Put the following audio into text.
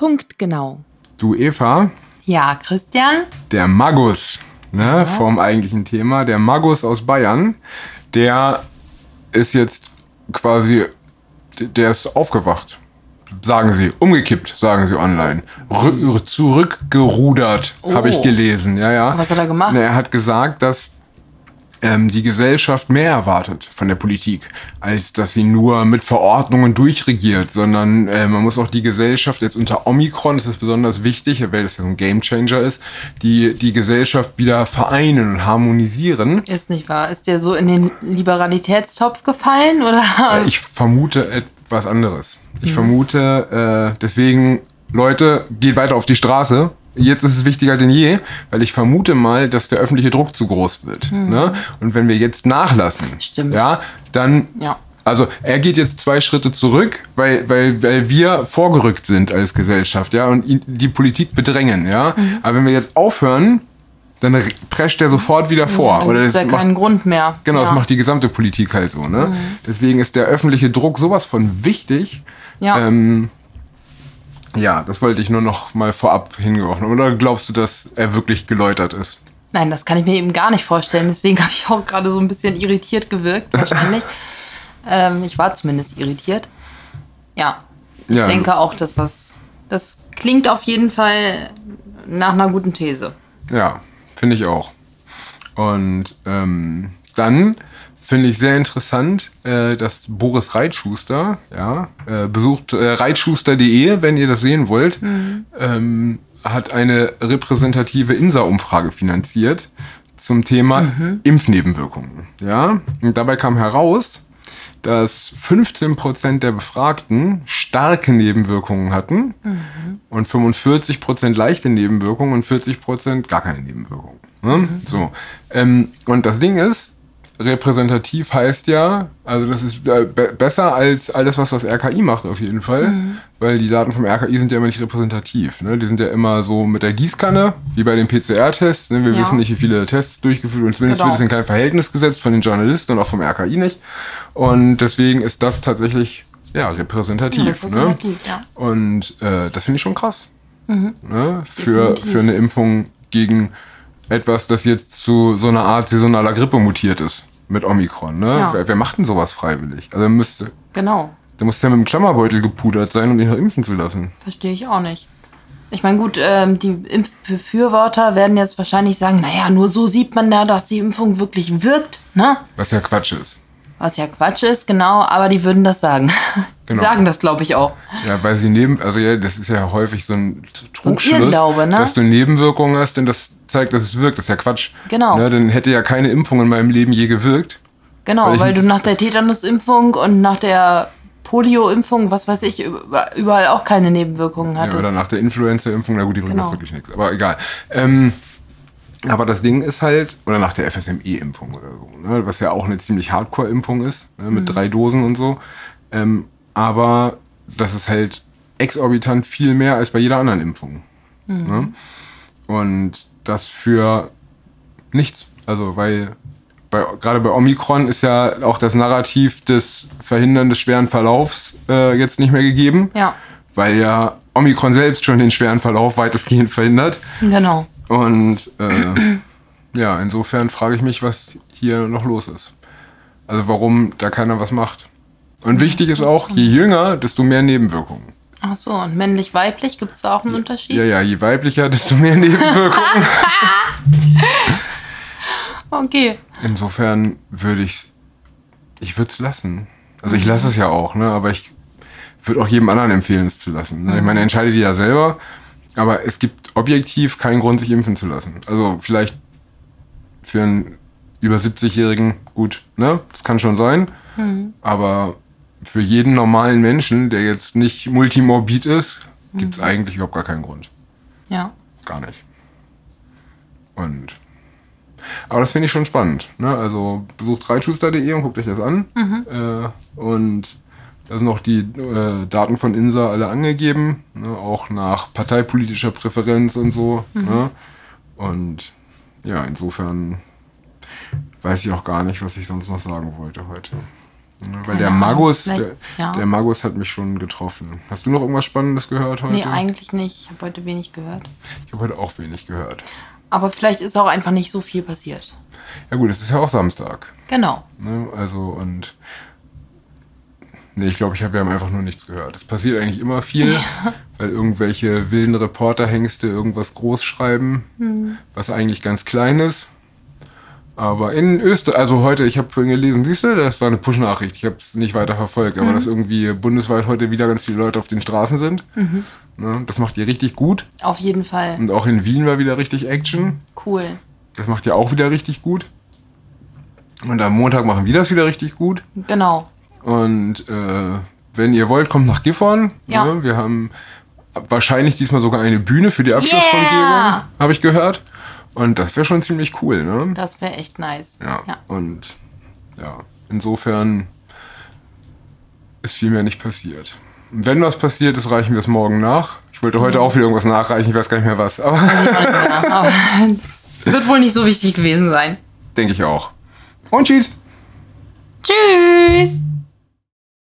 Punktgenau. Du Eva, Ja, Christian? der Magus, ne, vom eigentlichen Thema, der Magus aus Bayern, der ist jetzt quasi, der ist aufgewacht. Sagen sie, umgekippt, sagen sie online. Rü zurückgerudert, habe ich Oh. gelesen, ja, ja. Was hat er gemacht? Na, er hat gesagt, dass ähm, die Gesellschaft mehr erwartet von der Politik, als dass sie nur mit Verordnungen durchregiert, sondern äh, man muss auch die Gesellschaft jetzt unter Omikron, das ist besonders wichtig, weil das ja so ein Gamechanger ist, die, die Gesellschaft wieder vereinen und harmonisieren. Ist nicht wahr. Ist der so in den Liberalitätstopf gefallen oder? Ich vermute etwas anderes. Ich vermute, äh, deswegen, Leute, geht weiter auf die Straße. Jetzt ist es wichtiger denn je, weil ich vermute mal, dass der öffentliche Druck zu groß wird. Ne? Und wenn wir jetzt nachlassen, Stimmt. ja, dann Ja. also er geht jetzt zwei Schritte zurück, weil, weil, weil wir vorgerückt sind als Gesellschaft, ja, und ihn, die Politik bedrängen, ja. Aber wenn wir jetzt aufhören, dann prescht er sofort wieder vor. Dann Oder das ja macht, keinen Grund mehr. genau, das ja. Mhm. macht die gesamte Politik halt so, ne? Deswegen ist der öffentliche Druck sowas von wichtig. Ja. Ähm, ja, das wollte ich nur noch mal vorab hingeworfen. Oder glaubst du, dass er wirklich geläutert ist? Nein, das kann ich mir eben gar nicht vorstellen. Deswegen habe ich auch gerade so ein bisschen irritiert gewirkt, wahrscheinlich. ähm, ich war zumindest irritiert. Ja. Ich Ja. denke auch, dass das. Das klingt auf jeden Fall nach einer guten These. Ja, finde ich auch. Und ähm, dann finde ich sehr interessant, äh, dass Boris Reitschuster, ja, äh, besucht äh, reitschuster.de, wenn ihr das sehen wollt, ähm, hat eine repräsentative INSA-Umfrage finanziert zum Thema Impfnebenwirkungen. Ja, und dabei kam heraus, dass 15% der Befragten starke Nebenwirkungen hatten und 45% leichte Nebenwirkungen und 40% gar keine Nebenwirkungen. Ne? So. Ähm, und das Ding ist, repräsentativ heißt ja, also das ist äh, be besser als alles, was das RKI macht auf jeden Fall, weil die Daten vom RKI sind ja immer nicht repräsentativ. Ne? Die sind ja immer so mit der Gießkanne, wie bei den PCR-Tests. Ne? Wir Ja. wissen nicht, wie viele Tests durchgeführt und zumindest Genau. wird es in kein Verhältnis gesetzt von den Journalisten und auch vom RKI nicht. Und deswegen ist das tatsächlich ja, repräsentativ. Repräsentativ, ne? ja. Und äh, das finde ich schon krass. Mhm. Ne? Für, Definitiv. für eine Impfung gegen etwas, das jetzt zu so einer Art saisonaler Grippe mutiert ist. Mit Omikron. Ne? Ja. Wer, wer macht denn sowas freiwillig? Also müsste, Genau. der muss ja mit dem Klammerbeutel gepudert sein, um ihn noch impfen zu lassen. Verstehe ich auch nicht. Ich meine, gut, ähm, die Impfbefürworter werden jetzt wahrscheinlich sagen, naja, nur so sieht man ja, dass die Impfung wirklich wirkt, ne? Was ja Quatsch ist. Was ja Quatsch ist, genau, aber die würden das sagen. Die Genau. sagen das, glaube ich, auch. Ja, weil sie neben, also ja, das ist ja häufig so ein Trugschluss, Irrglaube, ne? dass du Nebenwirkungen hast, denn das zeigt, dass es wirkt. Das ist ja Quatsch. Genau. Ne, dann hätte ja keine Impfung in meinem Leben je gewirkt. Genau, Weil weil, du nach der Tetanusimpfung und nach der Polio-Impfung, was weiß ich, über- überall auch keine Nebenwirkungen Ja, hattest. oder nach der Influenza-Impfung, na gut, die bringt Genau. auch wirklich nichts. Aber egal. Ähm, aber das Ding ist halt, oder nach der FSME-Impfung oder so, ne, was ja auch eine ziemlich Hardcore-Impfung ist, ne, mit drei Dosen und so. Ähm, aber das ist halt exorbitant viel mehr als bei jeder anderen Impfung. Ne? Und das für nichts. Also, weil bei, gerade bei Omikron ist ja auch das Narrativ des Verhindern des schweren Verlaufs äh, jetzt nicht mehr gegeben Ja, weil ja Omikron selbst schon den schweren Verlauf weitestgehend verhindert. genau. Und äh, ja, insofern frage ich mich, was hier noch los ist. Also warum da keiner was macht. Und wichtig ist auch, je jünger, desto mehr Nebenwirkungen. Ach so, und männlich-weiblich, gibt es da auch einen Unterschied? Ja, ja, je weiblicher, desto mehr Nebenwirkungen. Okay. Insofern würde ich ich würde es lassen. Also ich lasse es ja auch, ne? aber ich würde auch jedem anderen empfehlen, es zu lassen. Ne? Ich meine, entscheidet ihr ja selber, aber es gibt objektiv keinen Grund, sich impfen zu lassen. Also vielleicht für einen über 70-Jährigen gut, ne? Das kann schon sein. Aber für jeden normalen Menschen, der jetzt nicht multimorbid ist, gibt es eigentlich überhaupt gar keinen Grund. Ja. Gar nicht. Und. Aber das finde ich schon spannend. Ne? Also besucht reitschuster.de und guckt euch das an. Äh, und da sind auch die äh, Daten von INSA alle angegeben. Ne? Auch nach parteipolitischer Präferenz und so. Ne? Und ja, insofern weiß ich auch gar nicht, was ich sonst noch sagen wollte heute. Weil der Magus, der, ja. der Magus hat mich schon getroffen. Hast du noch irgendwas Spannendes gehört heute? Nee, eigentlich nicht. Ich habe heute wenig gehört. ich habe heute auch wenig gehört. Aber vielleicht ist auch einfach nicht so viel passiert. Ja gut, es ist ja auch Samstag. Genau. Ne? Also und nee, ich glaube, ich habe wir haben einfach nur nichts gehört. Es passiert eigentlich immer viel, weil irgendwelche wilden Reporterhengste irgendwas groß schreiben, Hm. was eigentlich ganz klein ist. Aber in Österreich, also heute, ich habe vorhin gelesen, siehst du, das war eine Push-Nachricht, ich habe es nicht weiter verfolgt, aber dass irgendwie bundesweit heute wieder ganz viele Leute auf den Straßen sind. Mhm. Ne? Das macht ihr richtig gut. Auf jeden Fall. Und auch in Wien war wieder richtig Action. Cool. Das macht ihr auch wieder richtig gut. Und am Montag machen wir das wieder richtig gut. Genau. Und äh, wenn ihr wollt, kommt nach Gifhorn. Ja. Ne? Wir haben wahrscheinlich diesmal sogar eine Bühne für die Abschlussfundierung, Yeah! habe ich gehört. Und das wäre schon ziemlich cool, ne? Das wäre echt nice. Ja. ja. Und ja, insofern ist viel mehr nicht passiert. Wenn was passiert ist, reichen wir es morgen nach. Ich wollte heute auch wieder irgendwas nachreichen, ich weiß gar nicht mehr was, aber Ja, aber es wird wohl nicht so wichtig gewesen sein. denke ich auch. Und tschüss! Tschüss!